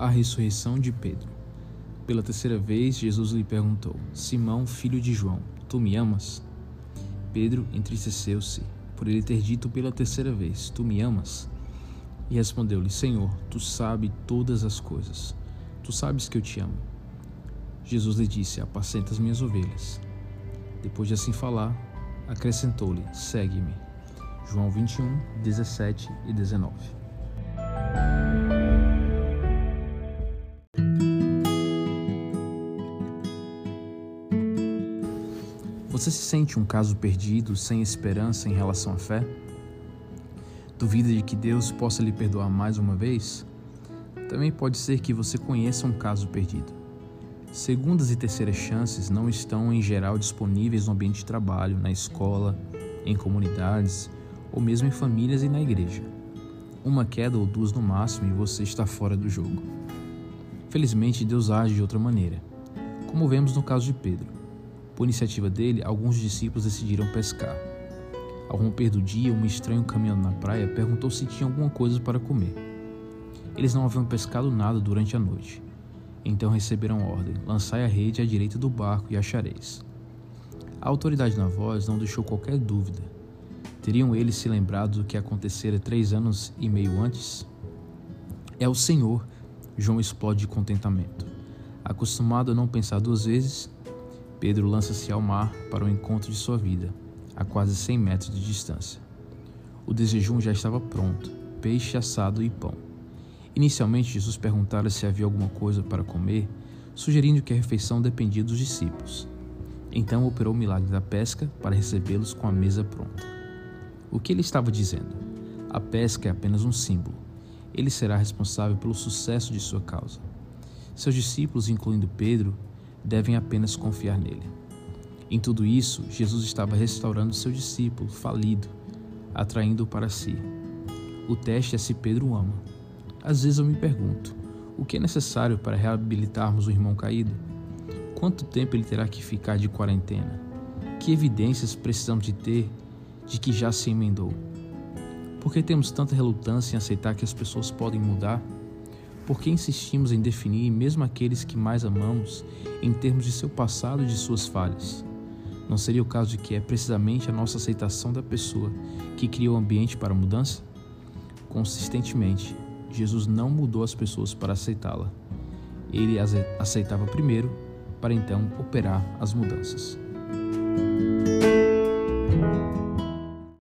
A ressurreição de Pedro. Pela terceira vez, Jesus lhe perguntou: Simão, filho de João, tu me amas? Pedro entristeceu-se por ele ter dito pela terceira vez: Tu me amas? E respondeu-lhe: Senhor, tu sabes todas as coisas. Tu sabes que eu te amo. Jesus lhe disse: Apacenta as minhas ovelhas. Depois de assim falar, acrescentou-lhe: Segue-me. João 21, 17 e 19. Você se sente um caso perdido, sem esperança em relação à fé? Duvida de que Deus possa lhe perdoar mais uma vez? Também pode ser que você conheça um caso perdido. Segundas e terceiras chances não estão em geral disponíveis no ambiente de trabalho, na escola, em comunidades ou mesmo em famílias e na igreja. Uma queda ou duas no máximo e você está fora do jogo. Felizmente, Deus age de outra maneira, como vemos no caso de Pedro. Por iniciativa dele, alguns discípulos decidiram pescar. Ao romper do dia, um estranho caminhando na praia perguntou se tinha alguma coisa para comer. Eles não haviam pescado nada durante a noite. Então receberam ordem: lançai a rede à direita do barco e achareis. A autoridade na voz não deixou qualquer dúvida. Teriam eles se lembrado do que acontecera três anos e meio antes? É o Senhor, João explode de contentamento. Acostumado a não pensar duas vezes, Pedro lança-se ao mar para o encontro de sua vida, a quase 100 metros de distância. O desejum já estava pronto: peixe assado e pão. Inicialmente, Jesus perguntara se havia alguma coisa para comer, sugerindo que a refeição dependia dos discípulos. Então operou o milagre da pesca para recebê-los com a mesa pronta. O que ele estava dizendo? A pesca é apenas um símbolo. Ele será responsável pelo sucesso de sua causa. Seus discípulos, incluindo Pedro, devem apenas confiar nele. Em tudo isso, Jesus estava restaurando seu discípulo falido, atraindo-o para si. O teste é se Pedro ama. Às vezes eu me pergunto: o que é necessário para reabilitarmos o irmão caído? Quanto tempo ele terá que ficar de quarentena? Que evidências precisamos de ter de que já se emendou? Por que temos tanta relutância em aceitar que as pessoas podem mudar? Por que insistimos em definir mesmo aqueles que mais amamos em termos de seu passado e de suas falhas? Não seria o caso de que é precisamente a nossa aceitação da pessoa que cria o ambiente para a mudança? Consistentemente, Jesus não mudou as pessoas para aceitá-la. Ele as aceitava primeiro, para então operar as mudanças.